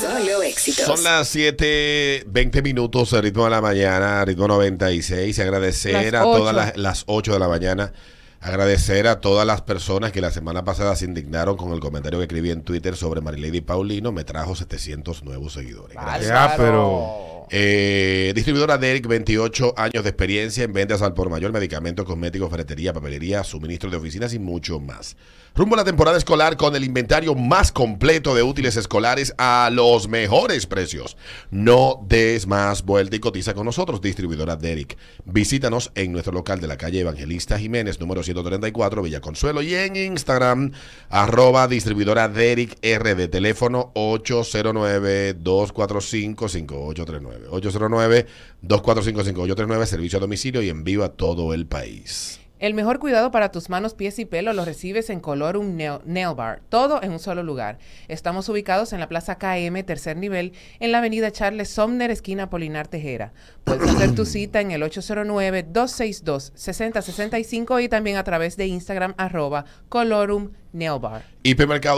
Solo éxitos. Son las 7, 20 minutos, ritmo de la mañana, ritmo 96. Y agradecer Las a todas las, las 8 de la mañana. Agradecer a todas las personas que la semana pasada se indignaron con el comentario que escribí en Twitter sobre Marilady Paulino. Me trajo 700 nuevos seguidores. Gracias. Ya, pero- Eh, distribuidora Derek, 28 años de experiencia en ventas al por mayor, medicamentos, cosméticos, ferretería, papelería, suministro de oficinas y mucho más. Rumbo a la temporada escolar con el inventario más completo de útiles escolares a los mejores precios. No des más vuelta y cotiza con nosotros, distribuidora Derek. Visítanos en nuestro local de la calle Evangelista Jiménez, número 134, Villa Consuelo, y en Instagram, arroba distribuidora Derek R de teléfono 809-245-5839. 809-245-5839, servicio a domicilio y envío a todo el país. El mejor cuidado para tus manos, pies y pelo lo recibes en Colorum Nail, Bar, todo en un solo lugar. Estamos ubicados en la Plaza KM, tercer nivel, en la avenida Charles Somner, esquina Polinar Tejera. Puedes hacer tu cita en el 809-262-6065 y también a través de Instagram, arroba Colorum Nail Bar.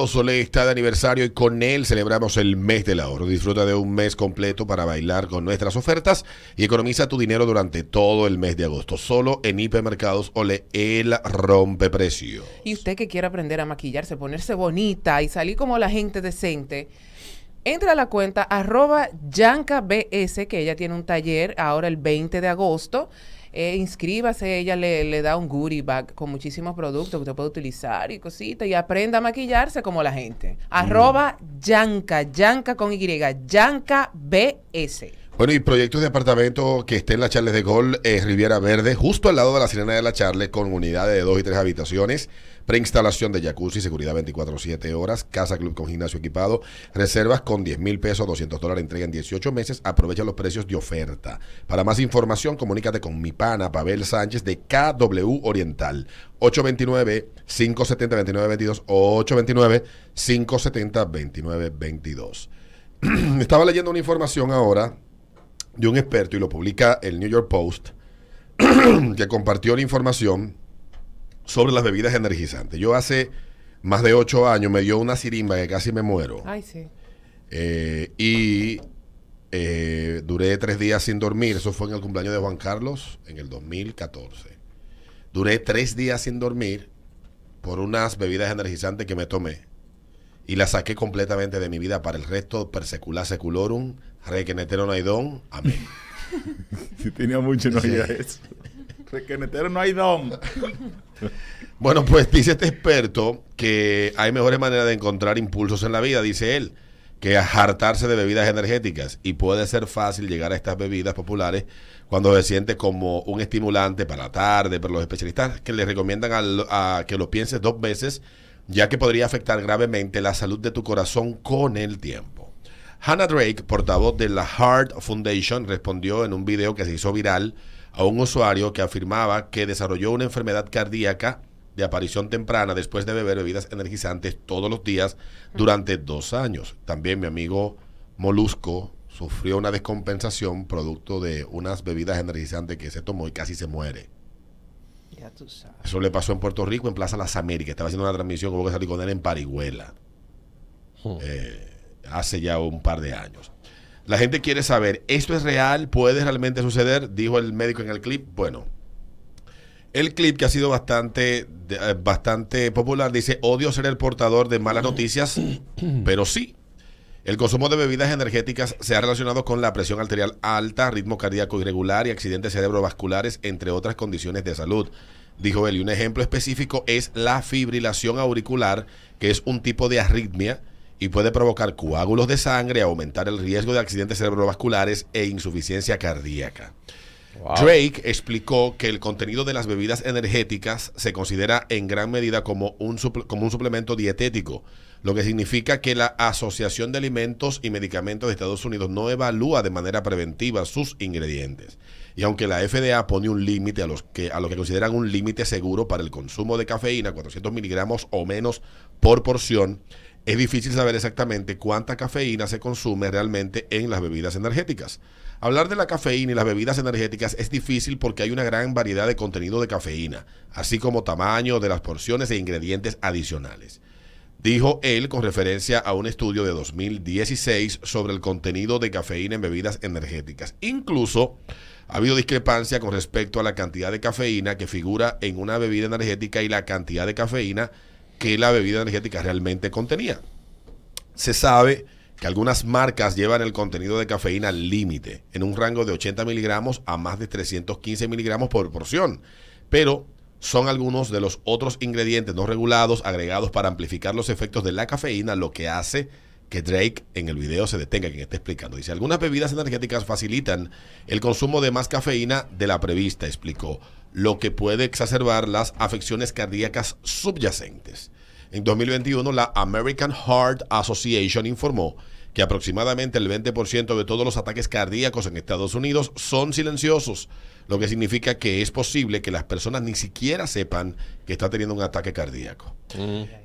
Sole está de aniversario y con él celebramos el mes del ahorro. Disfruta de un mes completo para bailar con nuestras ofertas y economiza tu dinero durante todo el mes de agosto. Solo en Hipermercados Ole, el rompeprecio. Y usted que quiere aprender a maquillarse, ponerse bonita y salir como la gente decente, entra a la cuenta arroba YankaBS, que ella tiene un taller ahora el 20 de agosto. Eh, inscríbase, ella le, le da un goodie bag con muchísimos productos que usted puede utilizar y cositas y aprenda a maquillarse como la gente. Arroba Yanka, Yanka con Y, Yanka BS. Bueno, y proyectos de apartamento que esté en la Charles de Gol, eh, Riviera Verde, justo al lado de la Sirena de la Charles, con unidades de dos y tres habitaciones, preinstalación de jacuzzi, seguridad 24-7 horas, casa club con gimnasio equipado, reservas con 10 mil pesos, 200 dólares, entrega en 18 meses, aprovecha los precios de oferta. Para más información, comunícate con mi pana Pavel Sánchez de KW Oriental, 829-570-2922 o 829-570-2922. Estaba leyendo una información ahora de un experto y lo publica el New York Post, que compartió la información sobre las bebidas energizantes. Yo hace más de ocho años me dio una sirimba que casi me muero. Ay, sí. Eh, y eh, duré tres días sin dormir. Eso fue en el cumpleaños de Juan Carlos en el 2014. Duré tres días sin dormir por unas bebidas energizantes que me tomé. Y las saqué completamente de mi vida para el resto. Persecula seculorum, requenetero naidón. Amén. Si tenía mucho no había eso. Requenetero no hay don. Bueno, pues dice este experto que hay mejores maneras de encontrar impulsos en la vida, dice él, que hartarse de bebidas energéticas. Y puede ser fácil llegar a estas bebidas populares cuando se siente como un estimulante para la tarde, pero los especialistas que le recomiendan al- a que lo pienses dos veces, ya que podría afectar gravemente la salud de tu corazón con el tiempo. Hannah Drake, portavoz de la Heart Foundation, respondió en un video que se hizo viral a un usuario que afirmaba que desarrolló una enfermedad cardíaca de aparición temprana después de beber bebidas energizantes todos los días durante dos años. También mi amigo Molusco sufrió una descompensación producto de unas bebidas energizantes que se tomó y casi se muere. Ya tú sabes. Eso le pasó en Puerto Rico, en Plaza Las Américas. Estaba haciendo una transmisión, hubo que salir con él en Parihuela. Eh, hace ya un par de años. La gente quiere saber, ¿esto es real? ¿Puede realmente suceder? Dijo el médico en el clip. Bueno, el clip que ha sido bastante, eh, bastante popular dice, odio ser el portador de malas noticias, pero sí. El consumo de bebidas energéticas se ha relacionado con la presión arterial alta, ritmo cardíaco irregular y accidentes cerebrovasculares, entre otras condiciones de salud. Dijo él, y un ejemplo específico es la fibrilación auricular, que es un tipo de arritmia y puede provocar coágulos de sangre, aumentar el riesgo de accidentes cerebrovasculares e insuficiencia cardíaca. Drake explicó que el contenido de las bebidas energéticas se considera en gran medida como un, suple- como un suplemento dietético, lo que significa que la Asociación de Alimentos y Medicamentos de Estados Unidos no evalúa de manera preventiva sus ingredientes. Y aunque la FDA pone un límite a, los que, a lo que consideran un límite seguro para el consumo de cafeína, 400 miligramos o menos por porción, es difícil saber exactamente cuánta cafeína se consume realmente en las bebidas energéticas. Hablar de la cafeína y las bebidas energéticas es difícil porque hay una gran variedad de contenido de cafeína, así como tamaño de las porciones e ingredientes adicionales. Dijo él con referencia a un estudio de 2016 sobre el contenido de cafeína en bebidas energéticas. Incluso ha habido discrepancia con respecto a la cantidad de cafeína que figura en una bebida energética y la cantidad de cafeína que la bebida energética realmente contenía. Se sabe que algunas marcas llevan el contenido de cafeína al límite, en un rango de 80 miligramos a más de 315 miligramos por porción, pero son algunos de los otros ingredientes no regulados agregados para amplificar los efectos de la cafeína, lo que hace que Drake en el video se detenga, quien está explicando. Dice, algunas bebidas energéticas facilitan el consumo de más cafeína de la prevista, explicó, lo que puede exacerbar las afecciones cardíacas subyacentes. En 2021, la American Heart Association informó que aproximadamente el 20% de todos los ataques cardíacos en Estados Unidos son silenciosos, lo que significa que es posible que las personas ni siquiera sepan que está teniendo un ataque cardíaco.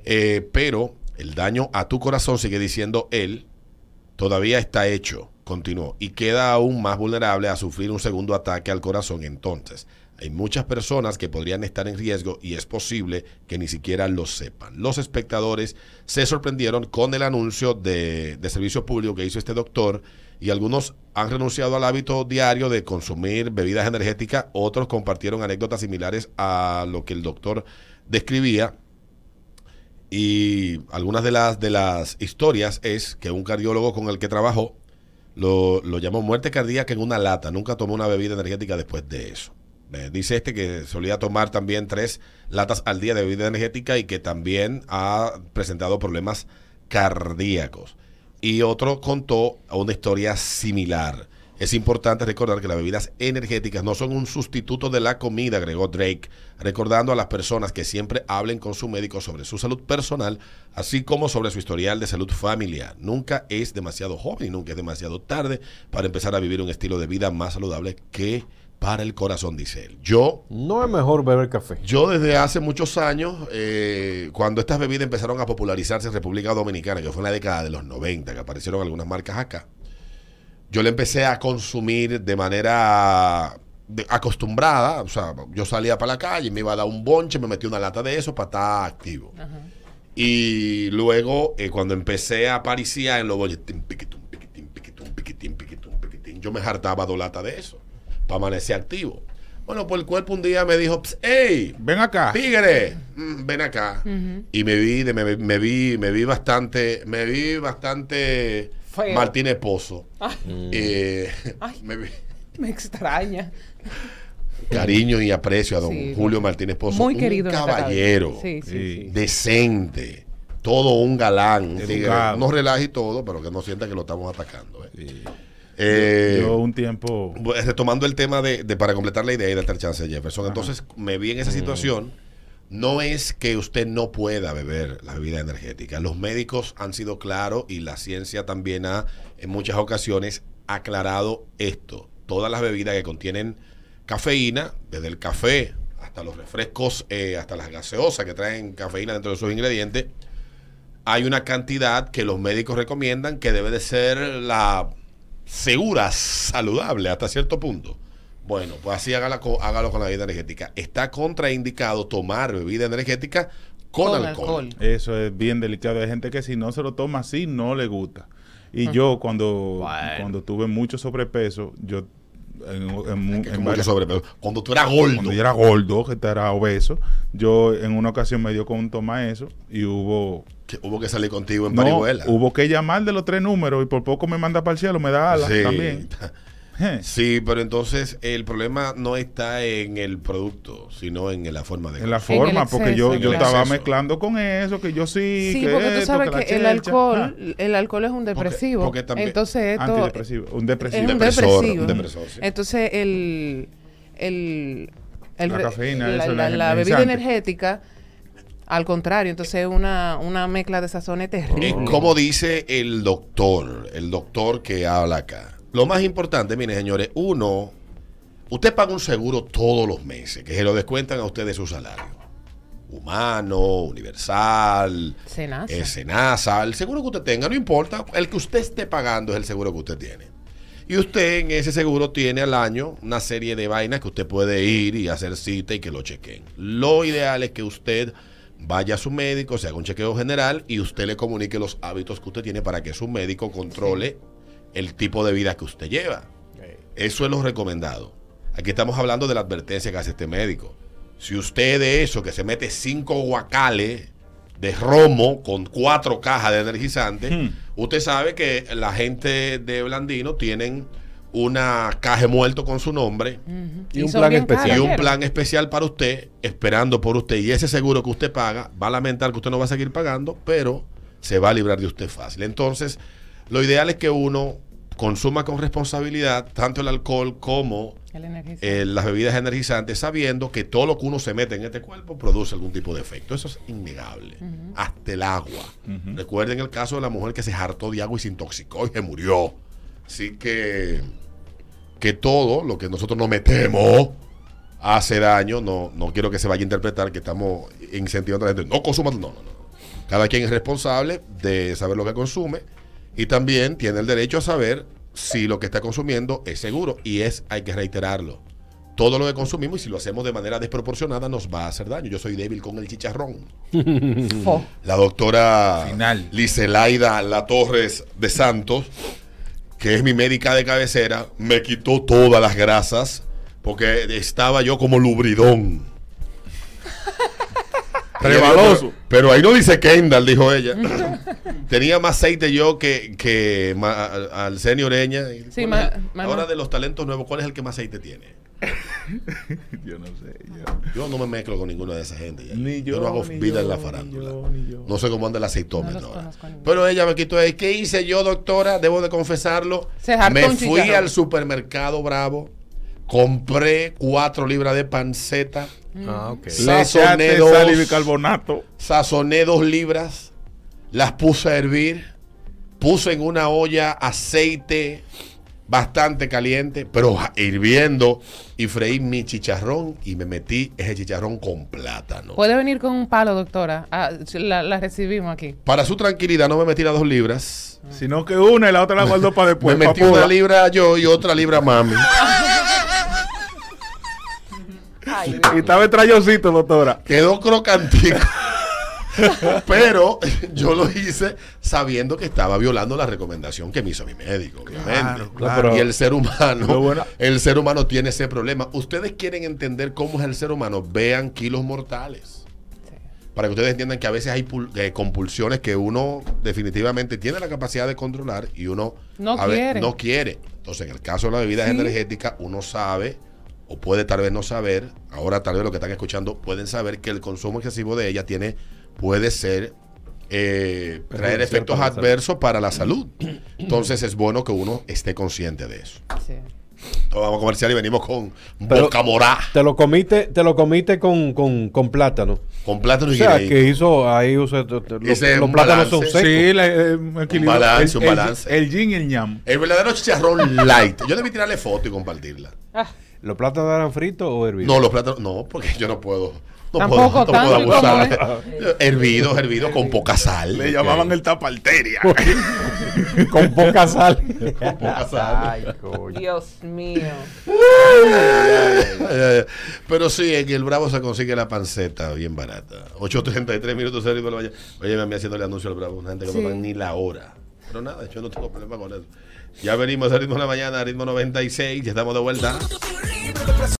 Eh, pero el daño a tu corazón, sigue diciendo él, todavía está hecho, continuó, y queda aún más vulnerable a sufrir un segundo ataque al corazón entonces. Hay muchas personas que podrían estar en riesgo y es posible que ni siquiera lo sepan. Los espectadores se sorprendieron con el anuncio de, servicio público que hizo este doctor y algunos han renunciado al hábito diario de consumir bebidas energéticas, otros compartieron anécdotas similares a lo que el doctor describía. Y algunas de las, de las historias es que un cardiólogo con el que trabajó lo, lo llamó muerte cardíaca en una lata. Nunca tomó una bebida energética después de eso. Eh, dice este que solía tomar también tres latas al día de bebida energética y que también ha presentado problemas cardíacos. Y otro contó una historia similar. Es importante recordar que las bebidas energéticas no son un sustituto de la comida, agregó Drake, recordando a las personas que siempre hablen con su médico sobre su salud personal, así como sobre su historial de salud familiar. Nunca es demasiado joven y nunca es demasiado tarde para empezar a vivir un estilo de vida más saludable que para el corazón, dice él. Yo... No es mejor beber café. Yo desde hace muchos años, eh, cuando estas bebidas empezaron a popularizarse en República Dominicana, que fue en la década de los 90, que aparecieron algunas marcas acá, yo le empecé a consumir de manera de- acostumbrada. O sea, yo salía para la calle, me iba a dar un bonche, me metí una lata de eso para estar activo. Y luego, eh, cuando empecé a apariciar en los bonches, yo me hartaba dos latas de eso para amanecer activo. Bueno, pues el cuerpo un día me dijo, "Ps, ¡Ey! Ven acá. Tigre, mm, ven acá. Y me vi, me, me vi, me vi bastante, me vi bastante Feo. Martínez Pozo. Eh, Ay. me vi Me extraña. cariño y aprecio a don Sí, Julio Martínez Pozo. Muy un querido. caballero. Sí, sí, decente, todo un galán. tigre. No relaje y todo, pero que no sienta que lo estamos atacando. eh. Eh, Yo un tiempo. Retomando el tema de, de para completar la idea y darte el chance de Jefferson, entonces me vi en esa situación. No es que usted no pueda beber la bebida energética. Los médicos han sido claros y la ciencia también ha en muchas ocasiones aclarado esto. Todas las bebidas que contienen cafeína, desde el café hasta los refrescos, eh, hasta las gaseosas que traen cafeína dentro de sus ingredientes, hay una cantidad que los médicos recomiendan que debe de ser la segura, saludable hasta cierto punto. Bueno, pues así hágala co- hágalo con la bebida energética. Está contraindicado tomar bebida energética con, Con alcohol. alcohol. Eso es bien delicado. Hay gente que si no se lo toma así, no le gusta. Y yo cuando, cuando tuve mucho sobrepeso, yo en, en varias- sobrepeso. Cuando tú eras gordo. cuando yo era gordo, que era obeso, yo en una ocasión me dio con tomar eso y hubo que hubo que salir contigo en no, parihuela. hubo que llamar de los tres números y por poco me manda para el cielo, me da alas Sí. también. Sí, pero entonces el problema no está en el producto, sino en la forma de En la forma, porque yo, exceso, yo estaba exceso. mezclando con eso, que yo sí, Sí, que porque tú esto, sabes que el alcohol, el alcohol es un depresivo. porque también- Entonces esto Antidepresivo, un depresivo. es un Depresor, depresivo. un depresor, sí. Entonces el, el, el La cafeína, la, eso, la- la la bebida energética, al contrario, entonces es una, una mezcla de sazones terrible. Es como dice el doctor, el doctor que habla acá. Lo más importante, miren señores, uno, usted paga un seguro todos los meses, que se lo descuentan a usted de su salario. Humano, universal, Senasa. eh, Senasa, el seguro que usted tenga, no importa, el que usted esté pagando es el seguro que usted tiene. Y usted en ese seguro tiene al año una serie de vainas que usted puede ir y hacer cita y que lo chequen. Lo ideal es que usted vaya a su médico, se haga un chequeo general y usted le comunique los hábitos que usted tiene para que su médico controle el tipo de vida que usted lleva. Eso es lo recomendado. Aquí estamos hablando de la advertencia que hace este médico. Si usted de eso, que se mete cinco guacales de romo con cuatro cajas de energizante, Hmm. usted sabe que la gente de Blandino tienen una caja muerto con su nombre Y un plan especial. caras, y un plan especial para usted, esperando por usted. Y ese seguro que usted paga, va a lamentar que usted no va a seguir pagando, pero se va a librar de usted fácil. Entonces, lo ideal es que uno consuma con responsabilidad tanto el alcohol como El eh, las bebidas energizantes, sabiendo que todo lo que uno se mete en este cuerpo produce algún tipo de efecto. Eso es innegable. Hasta el agua. Recuerden el caso de la mujer que se hartó de agua y se intoxicó y se murió. Así que, que todo lo que nosotros nos metemos hace daño. No, no quiero que se vaya a interpretar que estamos incentivando a la gente. No consuma. No, no, no. Cada quien es responsable de saber lo que consume y también tiene el derecho a saber si lo que está consumiendo es seguro. Y es, hay que reiterarlo. Todo lo que consumimos y si lo hacemos de manera desproporcionada nos va a hacer daño. Yo soy débil con el chicharrón. La doctora Final. Licelaida La Torres de Santos, que es mi médica de cabecera, me quitó todas las grasas porque estaba yo como lubridón. Rebaloso. Pero, pero ahí no dice Kendall, dijo ella. Tenía más aceite yo que, que ma- al senior Oreña. Sí, ¿Cuál ma- es el- ma- Ahora de los talentos nuevos, ¿cuál es el que más aceite tiene? Yo no sé. Yo. Yo no me mezclo con ninguna de esa gente. ya. Ni yo, no hago ni vida yo, en la ni farándula. yo, ni yo. No sé cómo anda el aceitómetro. No. Pero ella me quitó ahí. ¿Qué hice yo, doctora? Debo de confesarlo. Se me fui chicharrón. al supermercado Bravo. Compré cuatro libras de panceta. Ah, ok. Le Sazoné dos. sal y bicarbonato. Sazoné dos libras. Las puse a hervir. Puse en una olla aceite bastante caliente, pero hirviendo. Y freí mi chicharrón y me metí ese chicharrón con plátano. Puede venir con un palo, doctora. Ah, la, la recibimos aquí. Para su tranquilidad, no me metí las dos libras. Sino que una y la otra la guardó para después. me metí una libra yo y otra libra mami. Y estaba estrellosito, doctora. Quedó crocantico. Pero yo lo hice sabiendo que estaba violando la recomendación que me hizo mi médico, obviamente. Claro, claro. Y el ser humano, bueno- el ser humano tiene ese problema. Ustedes quieren entender cómo es el ser humano, vean kilos mortales. Para que ustedes entiendan que a veces hay eh, compulsiones que uno definitivamente tiene la capacidad de controlar y uno No quiere. no quiere. Entonces, en el caso de las bebidas Sí. energéticas, uno sabe o puede tal vez no saber, ahora tal vez lo que están escuchando pueden saber que el consumo excesivo de ella tiene, puede ser eh, traer efectos para adversos para la salud. Entonces es bueno que uno esté consciente de eso. Sí. Entonces, vamos a comercial y venimos con Pero- boca morá, Te lo comiste, te lo comiste con, con, con plátano. con plátano O y sea, guineo. que hizo ahí, o los, Ese es los un plátanos son balance. secos. Sí, la- eh, un equilibrio. balance, el, un el- balance. El, yin y el ñam. El verdadero chicharrón light. Yo debí tirarle foto y compartirla. Ah, ¿Los plátanos eran fritos o hervidos? No, los plátanos, no, porque yo no puedo. No Tampoco puedo, no puedo abusar. Hervido, hervido con poca sal. Le llamaban el tapalteria. con poca sal. Con poca sal. Ay, coño. Dios mío. Pero sí, en el Bravo se consigue la panceta bien barata. 8.33 minutos de la mañana. Oye, me haciendo el anuncio al Bravo. Una gente que Sí. no dan ni la hora. Pero nada, yo no tengo problema con eso. Ya venimos a ritmo de la mañana, a ritmo 96. Ya estamos de vuelta.